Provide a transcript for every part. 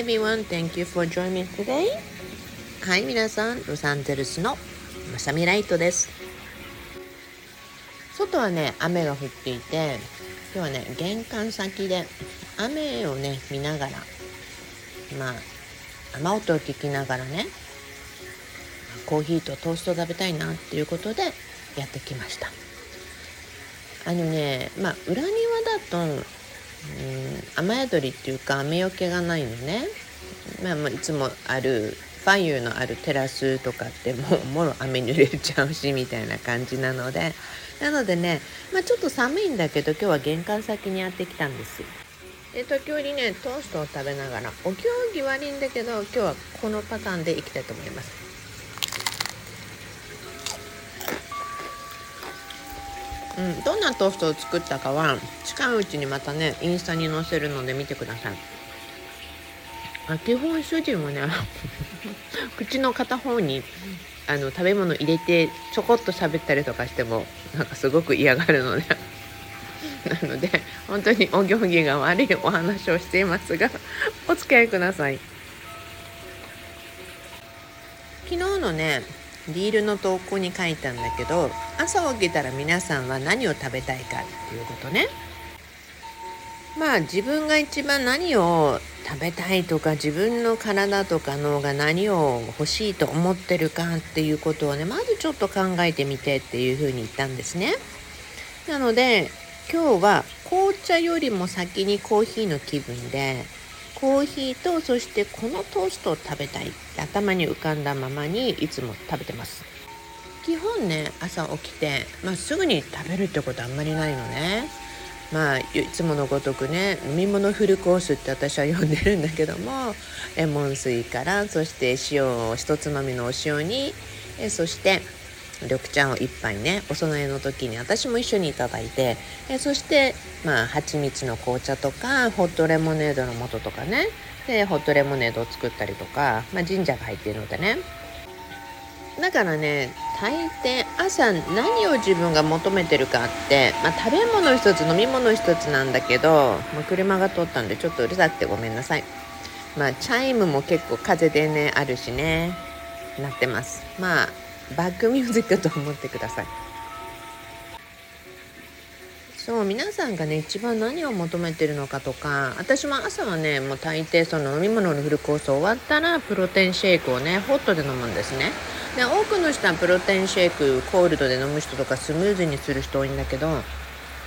Everyone, thank you for joining me today. はい、皆さん、ロサンゼルスのまさみライトです。外はね、雨が降っていて、今日はね、玄関先で雨をね、見ながら、まあ、雨音を聞きながらね、コーヒーとトースト食べたいなっていうことでやってきました。あのね、まあ、裏庭だと、うん、雨宿りっていうか雨よけがないのね、まあ、まあいつもあるファイユーのあるテラスとかってもうもろ雨に濡れちゃうしみたいな感じなので なのでね、まあ、ちょっと寒いんだけど今日は玄関先にやってきたんです。で時折ねトーストを食べながらお行儀悪いんだけど今日はこのパターンでいきたいと思います。うん、どんなトーストを作ったかは近いうちにまたねインスタに載せるので見てください。あ基本主人はね 口の片方にあの食べ物入れてちょこっと喋ったりとかしてもなんかすごく嫌がるので。なので本当にお行儀が悪いお話をしていますがお付き合いください。昨日のねリールの投稿に書いたんだけど朝起きたら皆さんは何を食べたいかっていうことね。まあ自分が一番何を食べたいとか自分の体とか脳が何を欲しいと思ってるかっていうことをねまずちょっと考えてみてっていうふうに言ったんですね。なので今日は紅茶よりも先にコーヒーの気分でコーヒーとそしてこのトーストを食べたい。って頭に浮かんだままにいつも食べてます。基本ね朝起きて、まあ、すぐに食べるってことあんまりないのね。まあいつものごとくね飲み物フルコースって私は呼んでるんだけども レモン水からそして塩を一つまみのお塩にえそして緑茶を1杯ねお供えの時に私も一緒にいただいてえそしてまあ蜂蜜の紅茶とかホットレモネードの素とかねでホットレモネードを作ったりとか、まあ、ジンジャーが入っているのでね。だからね大抵朝何を自分が求めてるかって、まあ、食べ物一つ飲み物一つなんだけど、まあ、車が通ったんでちょっとうるさくてごめんなさい。まあチャイムも結構風でねあるしねなってます。まあバックミュージックと思ってください。そう皆さんがね一番何を求めてるのかとか私も朝はねもう大抵その飲み物のフルコース終わったらプロテインシェイクをねホットで飲むんですね。で多くの人はプロテインシェイクコールドで飲む人とかスムーズにする人多いんだけど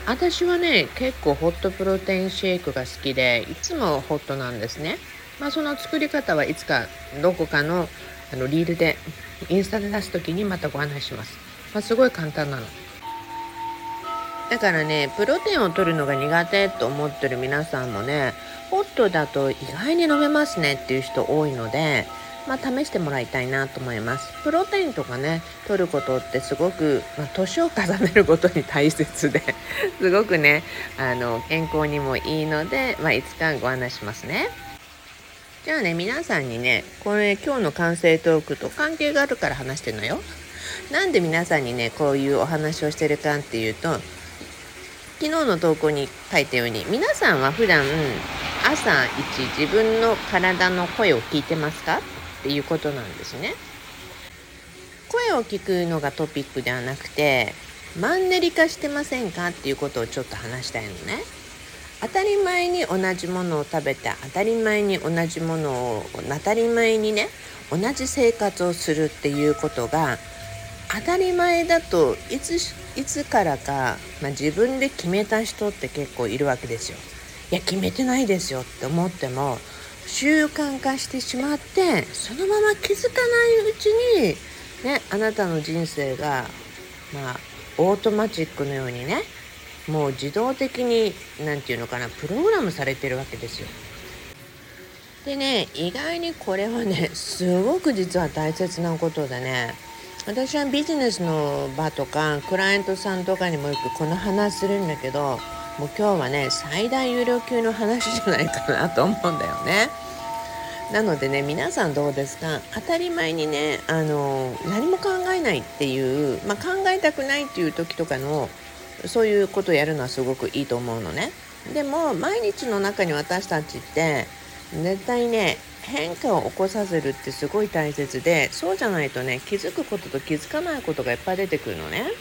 私はね結構ホットプロテインシェイクが好きでいつもホットなんですね。まあその作り方はいつかどこかのあのリールでインスタで出す時にまたご案内します、まあ、すごい簡単なの。だからねプロテインを取るのが苦手と思ってる皆さんもねホットだと意外に飲めますねっていう人多いのでまあ、試してもらいたいなと思います。プロテインとかね取ることってすごく、まあ、年を重ねることに大切で すごくねあの健康にもいいので、まあ、いつかご案内しますね。じゃあね皆さんにねこれ今日の完成トークと関係があるから話してるのよ。なんで皆さんにねこういうお話をしてるかっていうと昨日の投稿に書いたように皆さんは普段朝一自分の体の声を聞いてますか？っていうことなんですね。声を聞くのがトピックではなくてマンネリ化してませんか？っていうことをちょっと話したいのね。当たり前に同じものを食べて当たり前に同じものを当たり前にね同じ生活をするっていうことが当たり前だといついつからか、まあ、自分で決めた人って結構いるわけですよ。いや決めてないですよって思っても習慣化してしまってそのまま気づかないうちにねあなたの人生がまあオートマチックのようにねもう自動的に何て言うのかなプログラムされてるわけですよ。でね意外にこれはねすごく実は大切なことでね私はビジネスの場とかクライアントさんとかにもよくこの話するんだけどもう今日はね最大有料級の話じゃないかなと思うんだよね。なのでね皆さんどうですか？当たり前にねあの何も考えないっていう、まあ、考えたくないっていう時とかのそういうことをやるのはすごくいいと思うのね。でも毎日の中に私たちって絶対ね変化を起こさせるってすごい大切でそうじゃないとね気づくことと気づかないことがいっぱい出てくるのね。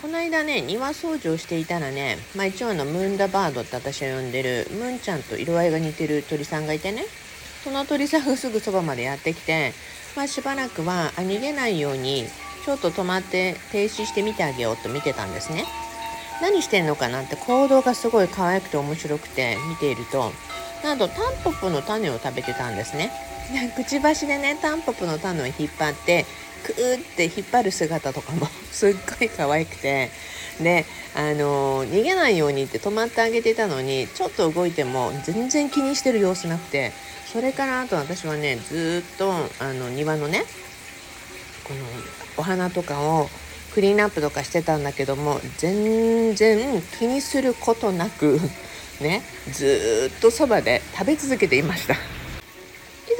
この間ね庭掃除をしていたらね、まあ、一応のムーンダバードって私は呼んでるムーンちゃんと色合いが似てる鳥さんがいてねその鳥さんがすぐそばまでやってきて、まあ、しばらくはあ逃げないようにちょっと止まって停止して見てあげようと見てたんですね。何してんのかなって行動がすごい可愛くて面白くて見ているとなんとタンポポの種を食べてたんですね。くちばしでねタンポポの種を引っ張ってクーって引っ張る姿とかも すっごい可愛くてであの逃げないようにって止まってあげてたのにちょっと動いても全然気にしてる様子なくてそれからあと私はねずっとあの庭のねこのお花とかをクリーンアップとかしてたんだけども全然気にすることなくねずっとそばで食べ続けていました以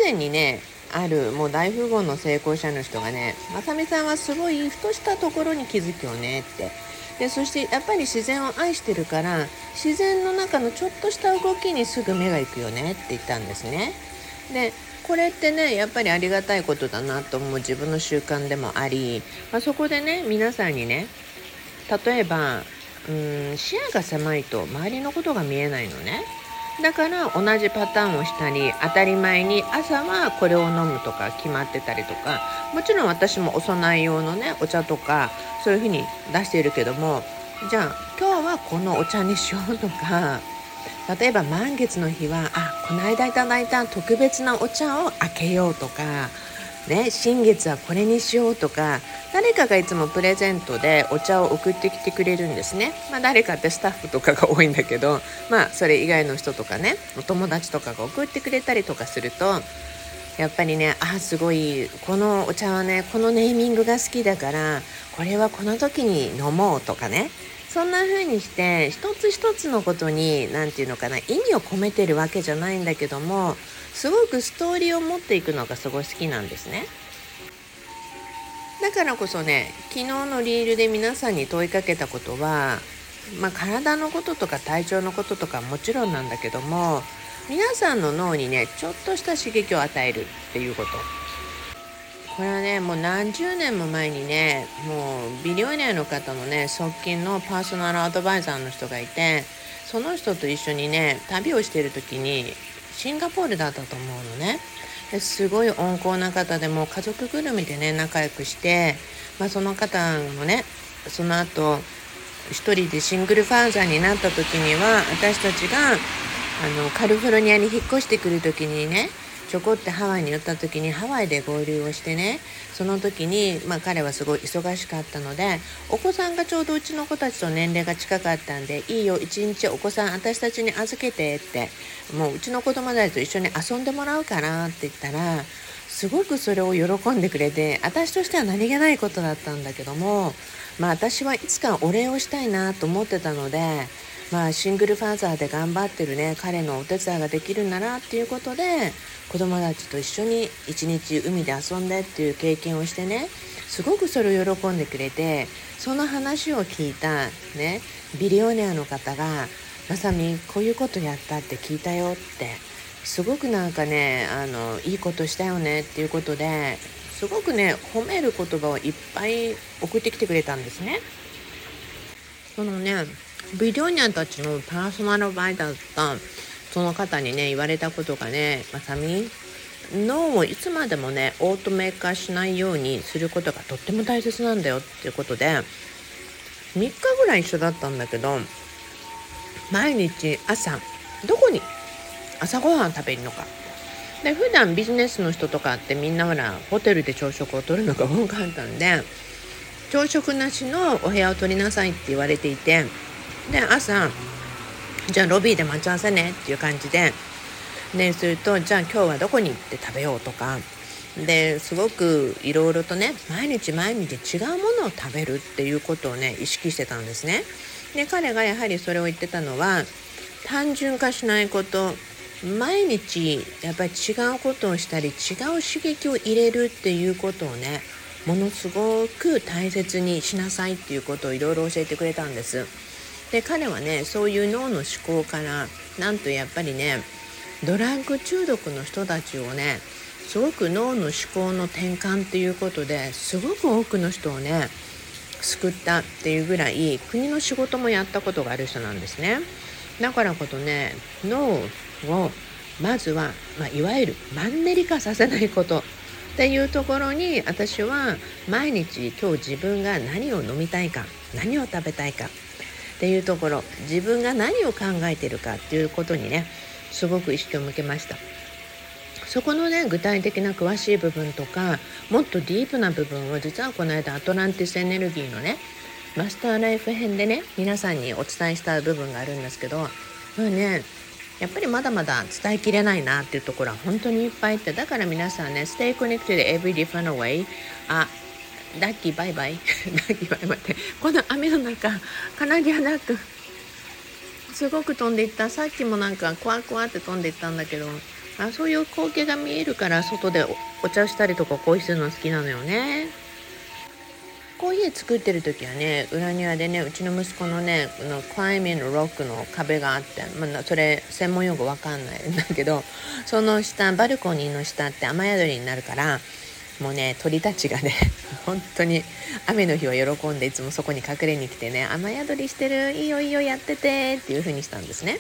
前にねあるもう大富豪の成功者の人がね「まさみさんはすごいふとしたところに気づくよね」ってでそしてやっぱり自然を愛してるから自然の中のちょっとした動きにすぐ目が行くよねって言ったんですね。でこれってねやっぱりありがたいことだなと思う自分の習慣でもあり、まあ、そこでね皆さんにね例えばうん視野が狭いと周りのことが見えないのね。だから同じパターンをしたり当たり前に朝はこれを飲むとか決まってたりとかもちろん私もお供え用のねお茶とかそういうふうに出しているけどもじゃあ今日はこのお茶にしようとか例えば満月の日はあこの間いただいた特別なお茶を開けようとかね、新月はこれにしようとか誰かがいつもプレゼントでお茶を送ってきてくれるんですね、まあ、誰かってスタッフとかが多いんだけどまあそれ以外の人とかねお友達とかが送ってくれたりとかするとやっぱりねあすごいこのお茶はねこのネーミングが好きだからこれはこの時に飲もうとかね。そんな風にして一つ一つのことに何て言うのかな意味を込めてるわけじゃないんだけどもすごくストーリーを持っていくのがすごい好きなんですね。だからこそね昨日のリールで皆さんに問いかけたことは、まあ、体のこととか体調のこととかもちろんなんだけども皆さんの脳にねちょっとした刺激を与えるっていうことこれはねもう何十年も前にねもうビリオネアの方のね側近のパーソナルアドバイザーの人がいてその人と一緒にね旅をしてる時にシンガポールだったと思うのね。すごい温厚な方でも家族ぐるみでね仲良くして、まあ、その方もねその後一人でシングルファーザーになった時には私たちがあのカリフォルニアに引っ越してくる時にねちょこってハワイに寄った時にハワイで合流をしてねその時に、まあ、彼はすごい忙しかったのでお子さんがちょうどうちの子たちと年齢が近かったんでいいよ一日お子さん私たちに預けてってもううちの子供たちと一緒に遊んでもらうからって言ったらすごくそれを喜んでくれて私としては何気ないことだったんだけどもまあ私はいつかお礼をしたいなと思ってたのでまあシングルファーザーで頑張ってるね彼のお手伝いができるならっていうことで子供たちと一緒に一日海で遊んでっていう経験をしてねすごくそれを喜んでくれてその話を聞いたねビリオネアの方が「まさみこういうことやったって聞いたよ」ってすごくなんかねあのいいことしたよねっていうことですごくね褒める言葉をいっぱい送ってきてくれたんですね。そのねビリオネアたちのパーソナルバイだったその方にね言われたことがねまさみ脳をいつまでもねオートメーカーしないようにすることがとっても大切なんだよっていうことで3日ぐらい一緒だったんだけど毎日朝どこに朝ごはん食べるのか。で普段ビジネスの人とかってみんなほらホテルで朝食をとるのが多かったんで朝食なしのお部屋を取りなさいって言われていてで朝じゃあロビーで待ち合わせねっていう感じででするとじゃあ今日はどこに行って食べようとかですごくいろいろとね毎日毎日違うものを食べるっていうことをね意識してたんですね。で彼がやはりそれを言ってたのは単純化しないこと毎日やっぱり違うことをしたり違う刺激を入れるっていうことをねものすごく大切にしなさいっていうことをいろいろ教えてくれたんです。で彼はねそういう脳の思考からなんとやっぱりねドラッグ中毒の人たちをねすごく脳の思考の転換っていうことですごく多くの人をね救ったっていうぐらい国の仕事もやったことがある人なんですね。だからこそね脳をまずは、まあ、いわゆるマンネリ化させないこと。っていうところに私は毎日今日自分が何を飲みたいか何を食べたいかっていうところ自分が何を考えてるかっていうことにねすごく意識を向けました。そこのね具体的な詳しい部分とかもっとディープな部分を実はこの間アトランティスエネルギーのねマスターライフ編でね皆さんにお伝えした部分があるんですけどまあねやっぱりまだまだ伝えきれないなっていうところは本当にいっぱいあってだから皆さんね Stay connected every day fun away あラッキーバイバイ。ラッキーバイバイって。この雨の中金木花くすごく飛んでいった。さっきもなんかクワクワって飛んでいったんだけどあそういう光景が見えるから外でお茶したりとかコーヒーするの好きなのよね。コーヒー作ってる時はね裏庭でねうちの息子のねこのクライミングロックの壁があって、まあ、それ専門用語わかんないんだけどその下バルコニーの下って雨宿りになるからもうね鳥たちがね 本当に雨の日は喜んでいつもそこに隠れに来てね雨宿りしてるいいよいいよやっててっていう風にしたんですね。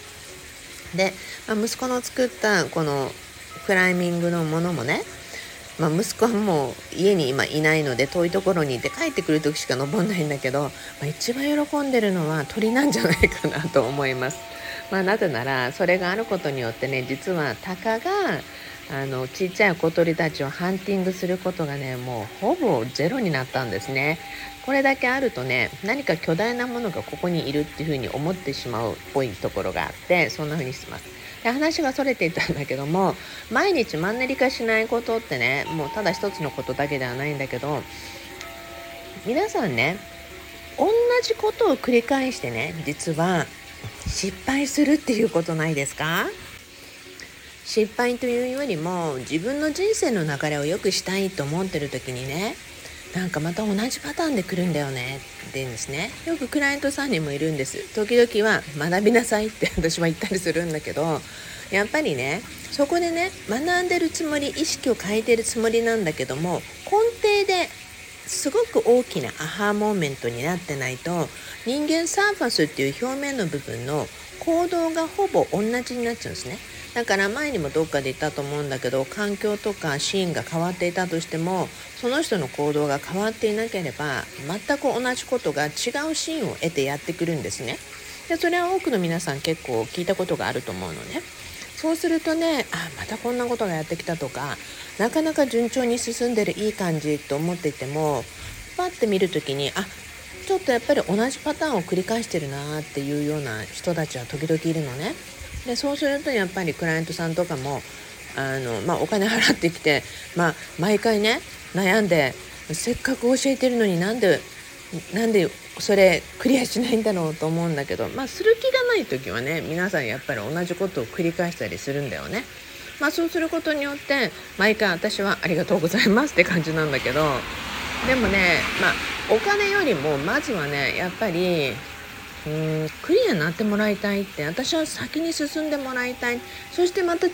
で、まあ、息子の作ったこのクライミングのものもね、まあ、息子はもう家に今いないので遠いところにいて帰ってくる時しか登んないんだけど、まあ、一番喜んでるのは鳥なんじゃないかなと思います。まあ、なぜならそれがあることによってね実はタカがあのちっちゃい小鳥たちをハンティングすることがねもうほぼゼロになったんですね。これだけあるとね何か巨大なものがここにいるっていうふうに思ってしまうっぽいところがあってそんな風にしてます。で話がそれていたんだけども毎日マンネリ化しないことってねもうただ一つのことだけではないんだけど皆さんね同じことを繰り返してね実は失敗するっていうことないですか？失敗というよりも自分の人生の流れを良くしたいと思ってる時にねなんかまた同じパターンで来るんだよねって言うんですね。よくクライアントさんにもいるんです。時々は学びなさいって私は言ったりするんだけどやっぱりねそこでね学んでるつもり意識を変えてるつもりなんだけども根底ですごく大きなアハーモーメントになってないと人間サーファスっていう表面の部分の行動がほぼ同じになっちゃうんですね。だから前にもどっかで言ったと思うんだけど環境とかシーンが変わっていたとしてもその人の行動が変わっていなければ全く同じことが違うシーンを得てやってくるんですねでそれは多くの皆さん結構聞いたことがあると思うのねそうするとねあまたこんなことがやってきたとかなかなか順調に進んでるいい感じと思っていてもパッて見る時にあちょっとやっぱり同じパターンを繰り返してるなっていうような人たちは時々いるのね。でそうするとやっぱりクライアントさんとかもあの、まあ、お金払ってきて、まあ、毎回ね悩んでせっかく教えてるのになんでなんでそれクリアしないんだろうと思うんだけど、まあ、する気がない時はね皆さんやっぱり同じことを繰り返したりするんだよね。まあ、そうすることによって毎回私はありがとうございますって感じなんだけどでもね、まあ、お金よりもまずはねやっぱりうんクリアになってもらいたいって私は先に進んでもらいたい。そしてまた違う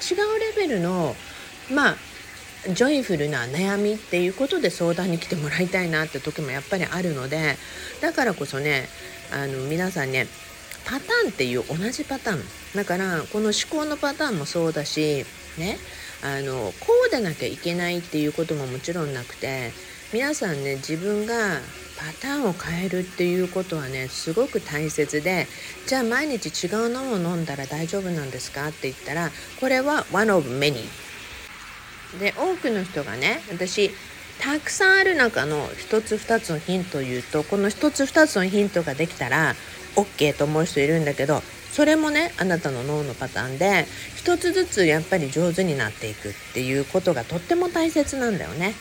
レベルのまあジョイフルな悩みっていうことで相談に来てもらいたいなって時もやっぱりあるのでだからこそねあの皆さんねパターンっていう同じパターン。だからこの思考のパターンもそうだしねあのこうでなきゃいけないっていうことももちろんなくて皆さんね自分がパターンを変えるっていうことはねすごく大切でじゃあ毎日違うのを飲んだら大丈夫なんですか？って言ったらこれは one of many で多くの人がね私たくさんある中の1つ2つのヒントを言うとこの1つ2つのヒントができたら OK と思う人いるんだけどそれもねあなたの脳のパターンで1つずつやっぱり上手になっていくっていうことがとっても大切なんだよね。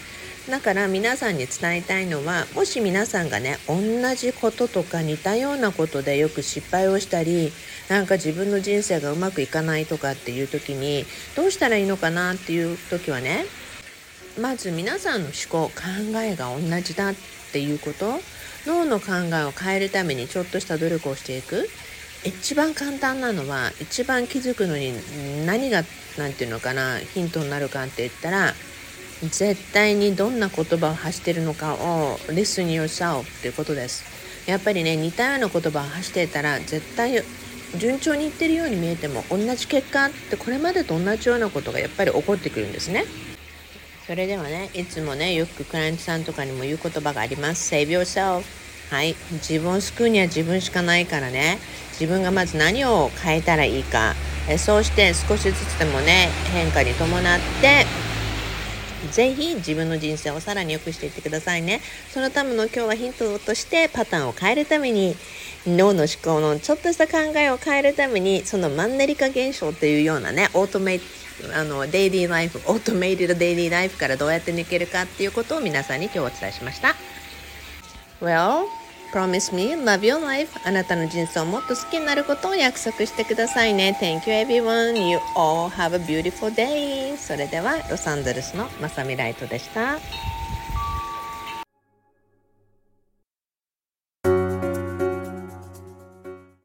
だから皆さんに伝えたいのはもし皆さんがね同じこととか似たようなことでよく失敗をしたりなんか自分の人生がうまくいかないとかっていう時にどうしたらいいのかなっていう時はねまず皆さんの思考考えが同じだっていうこと脳の考えを変えるためにちょっとした努力をしていく。一番簡単なのは一番気づくのに何が何て言うのかなヒントになるかって言ったら絶対にどんな言葉を発してるのかを listen yourself っていうことです。やっぱりね似たような言葉を発してたら絶対順調にいってるように見えても同じ結果ってこれまでと同じようなことがやっぱり起こってくるんですね。それではねいつもねよくクライアントさんとかにも言う言葉があります。Save yourself はい。自分を救うには自分しかないからね。自分がまず何を変えたらいいか。えそうして少しずつでもね変化に伴ってぜひ自分の人生をさらに良くしていってくださいね。そのための今日はヒントとしてパターンを変えるために脳の思考のちょっとした考えを変えるためにそのマンネリ化現象っていうようなねオートメイあのデイリーライフオートメイテドデイリーライフからどうやって抜けるかっていうことを皆さんに今日お伝えしました。Well, promise me love your life あなたの人生をもっと好きになることを約束してくださいね Thank you everyone you all have a beautiful day それではロサンゼルスのまさみライトでした